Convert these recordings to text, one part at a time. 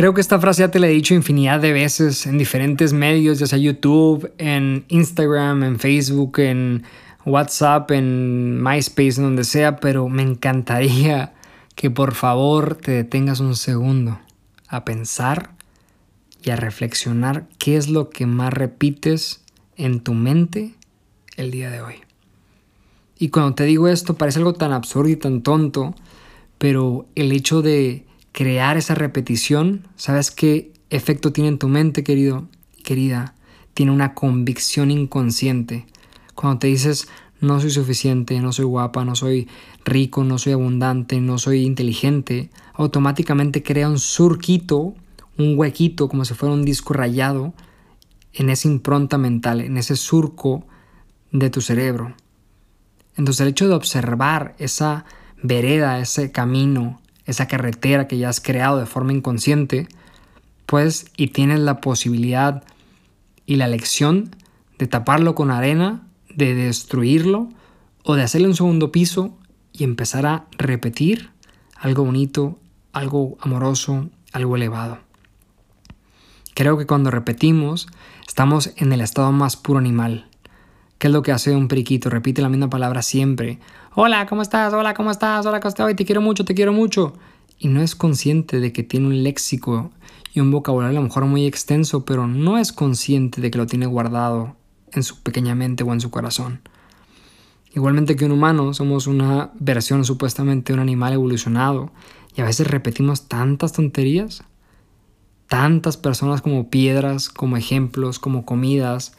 Creo que esta frase ya te la he dicho infinidad de veces en diferentes medios, ya sea YouTube, en Instagram, en Facebook, en WhatsApp, en MySpace, en donde sea, pero me encantaría que por favor te detengas un segundo a pensar y a reflexionar qué es lo que más repites en tu mente el día de hoy. Y cuando te digo esto parece algo tan absurdo y tan tonto, pero el hecho de crear esa repetición, ¿sabes qué efecto tiene en tu mente, querido, querida? Tiene una convicción inconsciente. Cuando te dices, no soy suficiente, no soy guapa, no soy rico, no soy abundante, no soy inteligente, automáticamente crea un surquito, un huequito, como si fuera un disco rayado, en esa impronta mental, en ese surco de tu cerebro. Entonces el hecho de observar esa vereda, ese camino, esa carretera que ya has creado de forma inconsciente, pues y tienes la posibilidad y la lección de taparlo con arena, de destruirlo o de hacerle un segundo piso y empezar a repetir algo bonito, algo amoroso, algo elevado. Creo que cuando repetimos estamos en el estado más puro animal. ¿Qué es lo que hace un periquito? Repite la misma palabra siempre. Hola, ¿cómo estás? Hola, ¿cómo estás? Hola, ¿cómo estás? Te quiero mucho, te quiero mucho. Y no es consciente de que tiene un léxico y un vocabulario a lo mejor muy extenso, pero no es consciente de que lo tiene guardado en su pequeña mente o en su corazón. Igualmente que un humano, somos una versión supuestamente de un animal evolucionado y a veces repetimos tantas tonterías, tantas personas como piedras, como ejemplos, como comidas,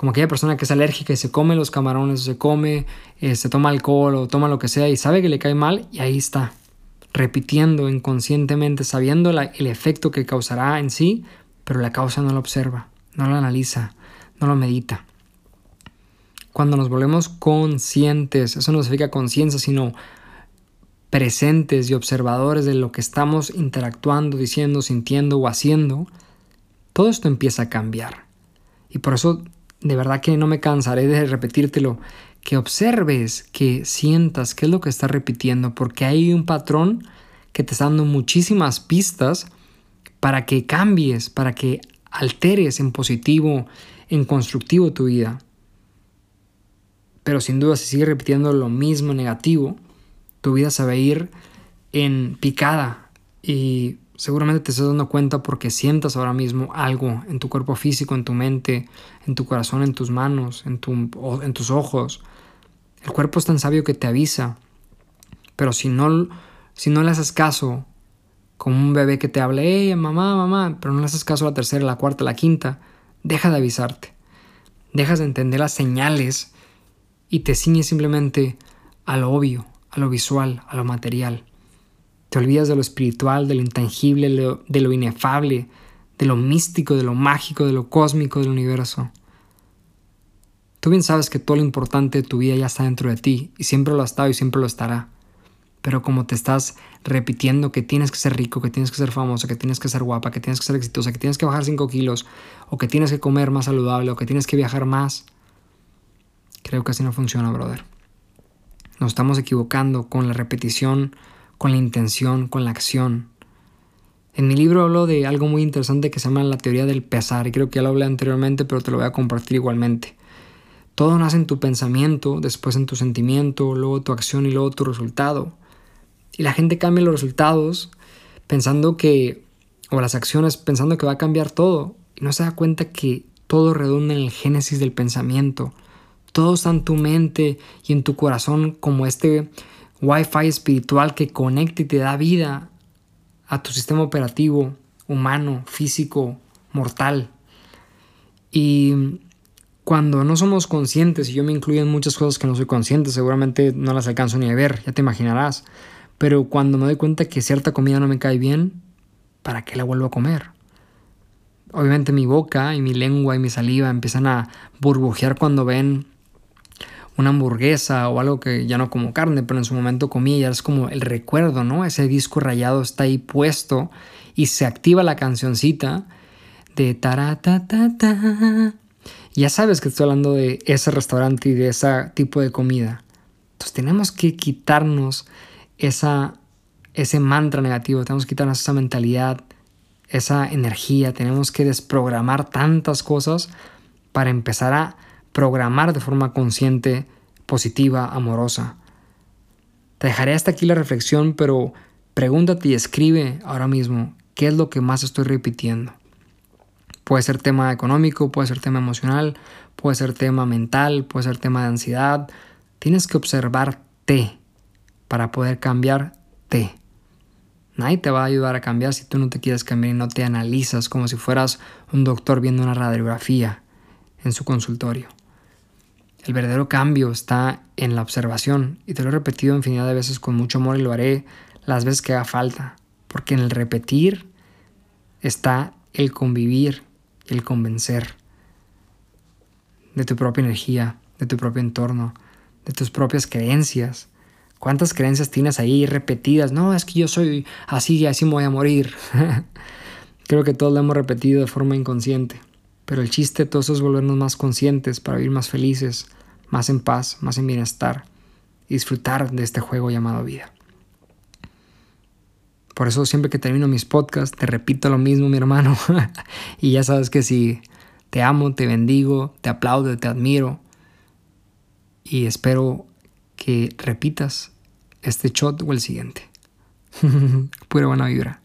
como aquella persona que es alérgica y se come los camarones, o se come, eh, se toma alcohol o toma lo que sea y sabe que le cae mal y ahí está, repitiendo inconscientemente, sabiendo el efecto que causará en sí, pero la causa no lo observa, no lo analiza, no lo medita. Cuando nos volvemos conscientes, eso no significa conciencia, sino presentes y observadores de lo que estamos interactuando, diciendo, sintiendo o haciendo, todo esto empieza a cambiar. Y por eso de verdad que no me cansaré de repetírtelo, que observes, que sientas qué es lo que estás repitiendo, porque hay un patrón que te está dando muchísimas pistas para que cambies, para que alteres en positivo, en constructivo tu vida. Pero sin duda si sigues repitiendo lo mismo negativo, tu vida se va a ir en picada y Seguramente te estás dando cuenta porque sientas ahora mismo algo en tu cuerpo físico, en tu mente, en tu corazón, en tus manos, en, tu, en tus ojos. El cuerpo es tan sabio que te avisa. Pero si no, si no le haces caso, como un bebé que te habla, hey, mamá, mamá, pero no le haces caso la tercera, la cuarta, la quinta, deja de avisarte. Dejas de entender las señales y te ciñes simplemente a lo obvio, a lo visual, a lo material. Te olvidas de lo espiritual, de lo intangible, de lo inefable, de lo místico, de lo mágico, de lo cósmico del universo. Tú bien sabes que todo lo importante de tu vida ya está dentro de ti y siempre lo ha estado y siempre lo estará. Pero como te estás repitiendo que tienes que ser rico, que tienes que ser famoso, que tienes que ser guapa, que tienes que ser exitosa, que tienes que bajar 5 kilos, o que tienes que comer más saludable, o que tienes que viajar más, creo que así no funciona, brother. Nos estamos equivocando con la repetición con la intención, con la acción. En mi libro hablo de algo muy interesante que se llama la teoría del pesar, creo que ya lo hablé anteriormente, pero te lo voy a compartir igualmente. Todo nace en tu pensamiento, después en tu sentimiento, luego tu acción y luego tu resultado. Y la gente cambia los resultados pensando que, o las acciones pensando que va a cambiar todo, y no se da cuenta que todo redunda en el génesis del pensamiento. Todo está en tu mente y en tu corazón como este Wi-Fi espiritual que conecta y te da vida a tu sistema operativo humano, físico, mortal. Y cuando no somos conscientes, y yo me incluyo en muchas cosas que no soy consciente, seguramente no las alcanzo ni a ver, ya te imaginarás, pero cuando me doy cuenta que cierta comida no me cae bien, ¿para qué la vuelvo a comer? Obviamente mi boca y mi lengua y mi saliva empiezan a burbujear cuando ven una hamburguesa o algo que ya no como carne, pero en su momento comía y es como el recuerdo, ¿no? Ese disco rayado está ahí puesto y se activa la cancioncita de ta Ya sabes que estoy hablando de ese restaurante y de ese tipo de comida. Entonces tenemos que quitarnos esa, ese mantra negativo, tenemos que quitarnos esa mentalidad, esa energía, tenemos que desprogramar tantas cosas para empezar a programar de forma consciente, positiva, amorosa. Te dejaré hasta aquí la reflexión, pero pregúntate y escribe ahora mismo qué es lo que más estoy repitiendo. Puede ser tema económico, puede ser tema emocional, puede ser tema mental, puede ser tema de ansiedad. Tienes que observarte para poder cambiarte. Nadie te va a ayudar a cambiar si tú no te quieres cambiar y no te analizas como si fueras un doctor viendo una radiografía en su consultorio. El verdadero cambio está en la observación y te lo he repetido infinidad de veces con mucho amor y lo haré las veces que haga falta, porque en el repetir está el convivir, el convencer de tu propia energía, de tu propio entorno, de tus propias creencias. ¿Cuántas creencias tienes ahí repetidas? No, es que yo soy así y así me voy a morir. Creo que todos lo hemos repetido de forma inconsciente. Pero el chiste de todo eso es volvernos más conscientes para vivir más felices, más en paz, más en bienestar y disfrutar de este juego llamado vida. Por eso siempre que termino mis podcasts te repito lo mismo, mi hermano. y ya sabes que si te amo, te bendigo, te aplaudo, te admiro. Y espero que repitas este shot o el siguiente. Pura buena vibra.